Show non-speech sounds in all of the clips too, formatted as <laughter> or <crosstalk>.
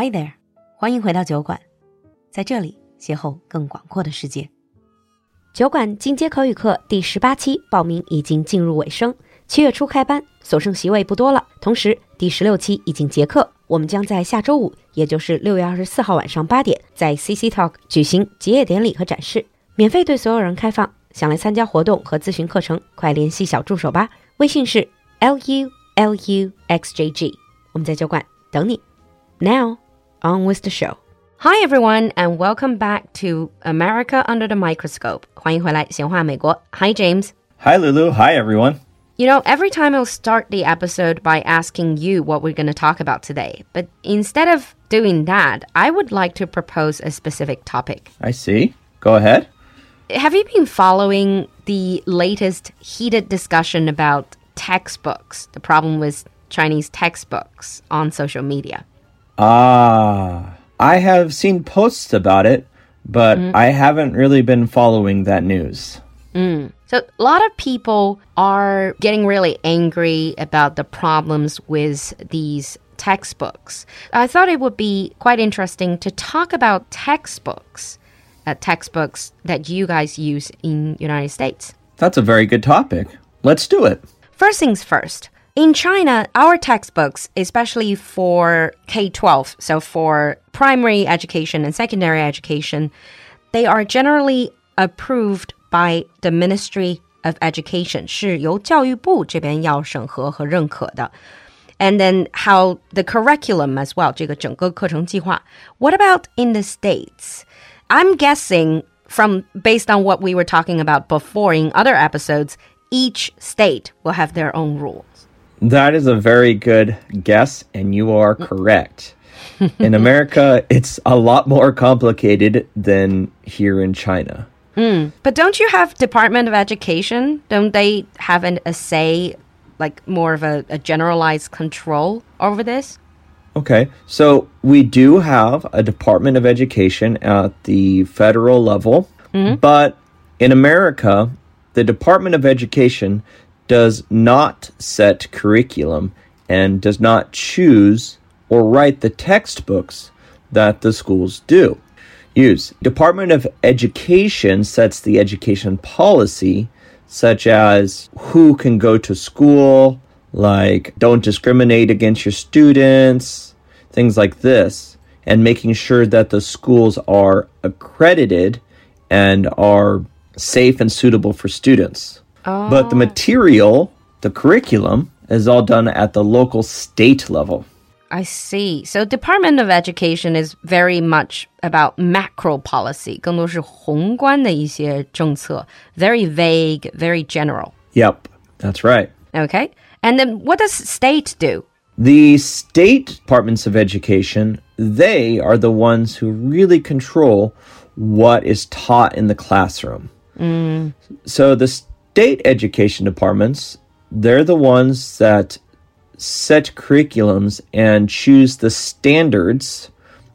Hi there，欢迎回到酒馆，在这里邂逅更广阔的世界。酒馆进阶口语课第十八期报名已经进入尾声，七月初开班，所剩席位不多了。同时，第十六期已经结课，我们将在下周五，也就是六月二十四号晚上八点，在 CC Talk 举行结业典礼和展示，免费对所有人开放。想来参加活动和咨询课程，快联系小助手吧，微信是 l u l u x j g，我们在酒馆等你。Now, on with the show. Hi everyone, and welcome back to America Under the Microscope. 欢迎回来，闲话美国。Hi James. Hi Lulu. Hi everyone. You know, every time I'll start the episode by asking you what we're going to talk about today. But instead of doing that, I would like to propose a specific topic. I see. Go ahead. Have you been following the latest heated discussion about textbooks, the problem with Chinese textbooks on social media? Ah, I have seen posts about it, but I haven't really been following that news. So, a lot of people are getting really angry about the problems with these textbooks. I thought it would be quite interesting to talk about textbooks, uh, textbooks that you guys use in United States. That's a very good topic. Let's do it. First things first. In China, our textbooks, especially for K 12, so for primary education and secondary education, they are generally approved by the Ministry of Education. 是由教育部这边要审核和认可的。And then how the curriculum as well, 这个整个课程计划. What about in the States? I'm guessing from based on what we were talking about before in other episodes, each state will have their own rules. That is a very good guess, and you are mm. correct. <laughs> in America, it's a lot more complicated than here in China. Hmm. But don't you have Department of Education? Don't they have an, a say, like more of a, a generalized control over this? Okay, so we do have a Department of Education at the federal level, hmm? but in America, the Department of Education does not set curriculum and does not choose or write the textbooks that the schools do use. Department of Education sets the education policy such as who can go to school, like don't discriminate against your students, things like this, and making sure that the schools are accredited and are safe and suitable for students. But the material, the curriculum, is all done at the local state level. I see. So Department of Education is very much about macro policy, 更多是宏观的一些政策, very vague, very general. Yep, that's right. Okay? And then what does state do? The state departments of education, they are the ones who really control what is taught in the classroom. So the state education departments, they're the ones that set curriculums and choose the standards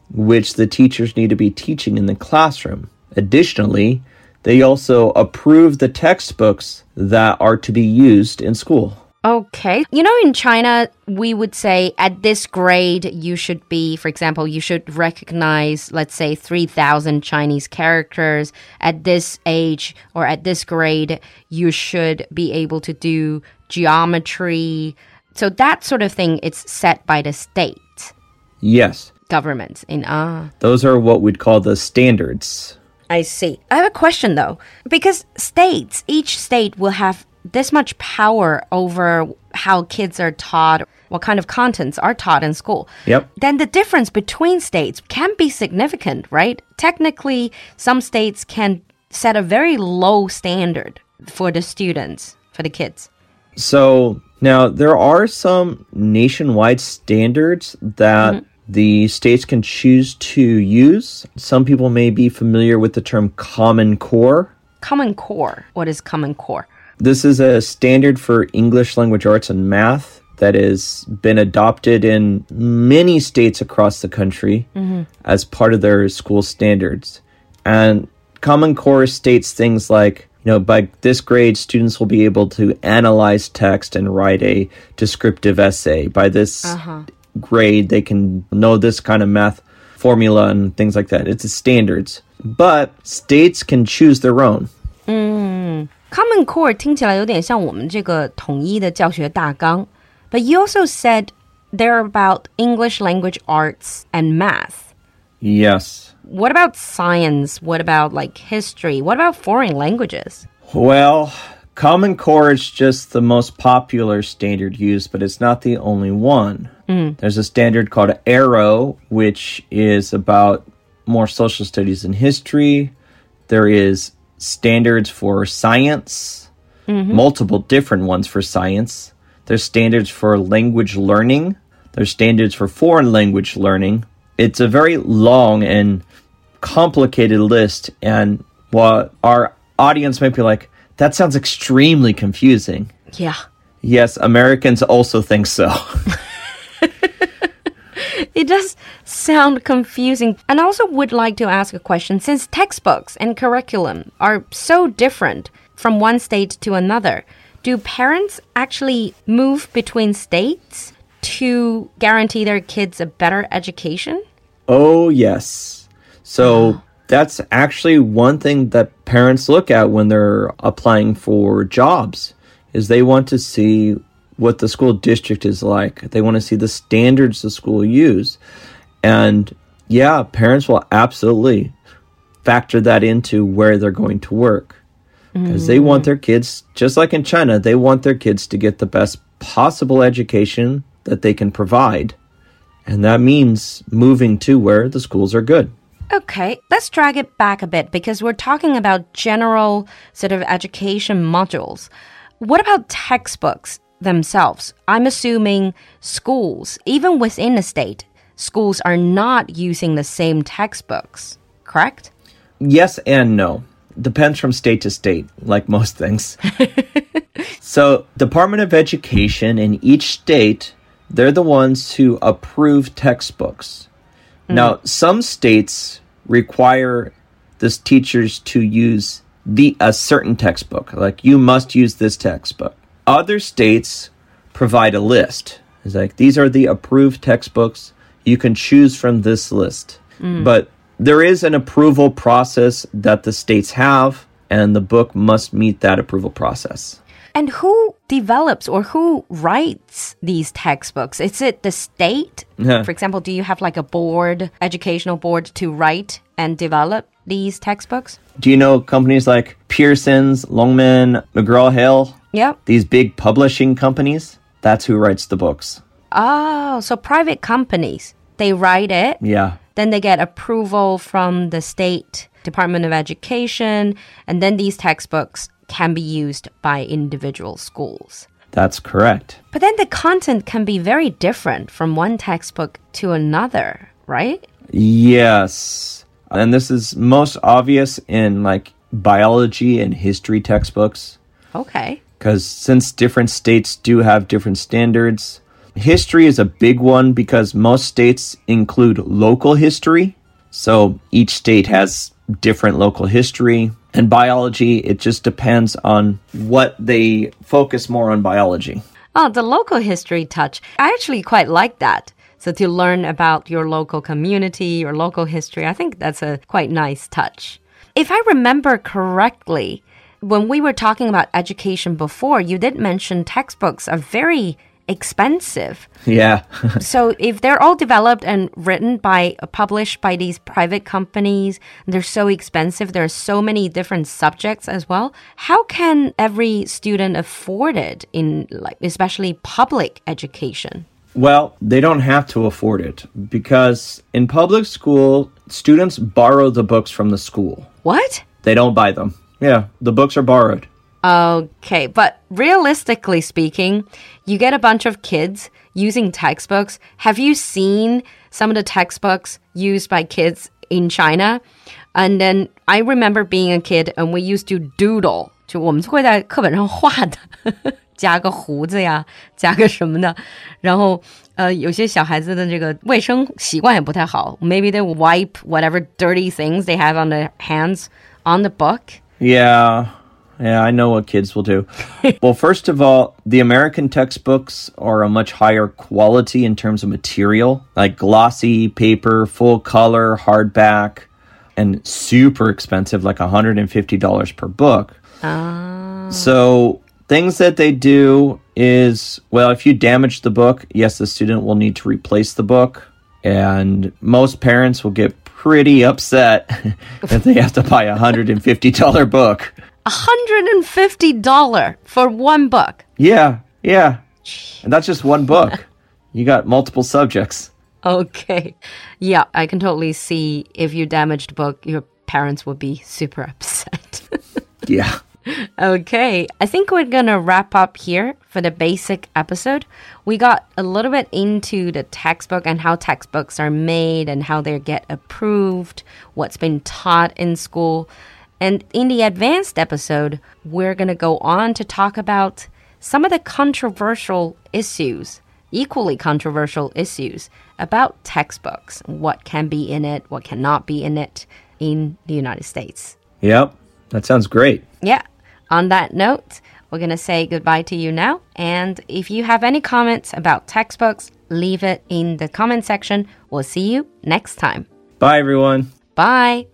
which the teachers need to be teaching in the classroom. Additionally, they also approve the textbooks that are to be used in school. Okay. You know, in China, we would say at this grade, you should be, for example, you should recognize, let's say, 3,000 Chinese characters. At this age or at this grade, you should be able to do geometry. So that sort of thing, it's set by the state Yes, Governments in ah. those are what we'd call the standards. I see. I have a question though, because states, each state will have this much power over how kids are taught, what kind of contents are taught in school. Yep. Then the difference between states can be significant, right? Technically, some states can set a very low standard for the students, for the kids. So now there are some nationwide standards that mm-hmm. the states can choose to use. Some people may be familiar with the term Common Core. Common Core. What is Common Core? This is a standard for English language arts and math that has been adopted in many states across the country mm-hmm. as part of their school standards. And Common Core states things like, you know, by this grade, students will be able to analyze text and write a descriptive essay. By this uh-huh. grade, they can know this kind of math formula and things like that. It's a standards. But states can choose their own. Mm. Common Core 听起来有点像我们这个统一的教学大纲. But you also said they're about English language arts and math. Yes. What about science? What about like history? What about foreign languages? Well, Common Core is just the most popular standard used, but it's not the only one. There's a standard called Arrow, which is about more social studies and history. There is standards for science, mm-hmm. multiple different ones for science. There's standards for language learning. There's standards for foreign language learning. It's a very long and complicated list, and while our audience might be like, that sounds extremely confusing. Yeah. Yes, Americans also think so. <laughs> <laughs> It does sound confusing. And I also would like to ask a question since textbooks and curriculum are so different from one state to another, do parents actually move between states to guarantee their kids a better education? oh, yes. So ah. that's actually one thing that parents look at when they're applying for jobs is they want to see what the school district is like. They want to see the standards the school use. And yeah, parents will absolutely factor that into where they're going to work. Because they want mm-hmm. their kids, just like in China, they want their kids to get the best possible education that they can provide. And that means moving to where the schools are good. Okay, let's drag it back a bit because we're talking about general sort of education modules. What about textbooks themselves? I'm assuming schools, even within a state, schools are not using the same textbooks, correct? Yes and no. Depends from state to state, like most things. <laughs> so, Department of Education in each state, they're the ones who approve textbooks. Mm. Now, some states require this teachers to use the a certain textbook, like you must use this textbook. Other states provide a list. It's like these are the approved textbooks. You can choose from this list. Hmm. But there is an approval process that the states have, and the book must meet that approval process. And who develops or who writes these textbooks? Is it the state? Yeah. For example, do you have like a board, educational board to write and develop these textbooks? Do you know companies like Pearson's, Longman, McGraw Hill? Yep. These big publishing companies? That's who writes the books. Oh, so private companies, they write it, Yeah. then they get approval from the state Department of Education, and then these textbooks can be used by individual schools. That's correct. But then the content can be very different from one textbook to another, right? Yes. And this is most obvious in like biology and history textbooks Okay. Because since different states do have different standards, history is a big one because most states include local history. So each state has different local history. And biology, it just depends on what they focus more on biology. Oh, the local history touch. I actually quite like that. So to learn about your local community, your local history, I think that's a quite nice touch. If I remember correctly, when we were talking about education before, you did mention textbooks are very expensive. Yeah. <laughs> So if they're all developed and written by uh, published by these private companies, they're so expensive, there are so many different subjects as well. How can every student afford it in like especially public education? Well, they don't have to afford it because in public school, students borrow the books from the school. What? They don't buy them. Yeah, the books are borrowed. Okay, but realistically speaking, you get a bunch of kids using textbooks. Have you seen some of the textbooks used by kids in China? And then I remember being a kid and we used to doodle. 就我们会在课本上画的，加个胡子呀，加个什么的。然后，呃，有些小孩子的这个卫生习惯也不太好。Maybe they wipe whatever dirty things they have on their hands on the book. Yeah. Yeah, I know what kids will do. <laughs> well, first of all, the American textbooks are a much higher quality in terms of material, like glossy paper, full color, hardback, and super expensive, like $150 per book. Oh. So, things that they do is well, if you damage the book, yes, the student will need to replace the book. And most parents will get pretty upset <laughs> that they have to buy a $150 book. A $150 for one book. Yeah, yeah. And that's just one book. <laughs> you got multiple subjects. Okay. Yeah, I can totally see if you damaged book, your parents would be super upset. <laughs> yeah. Okay, I think we're gonna wrap up here for the basic episode. We got a little bit into the textbook and how textbooks are made and how they get approved, what's been taught in school. And in the advanced episode, we're gonna go on to talk about some of the controversial issues, equally controversial issues about textbooks, what can be in it, what cannot be in it in the United States. Yep, that sounds great. Yeah. On that note, we're going to say goodbye to you now. And if you have any comments about textbooks, leave it in the comment section. We'll see you next time. Bye, everyone. Bye.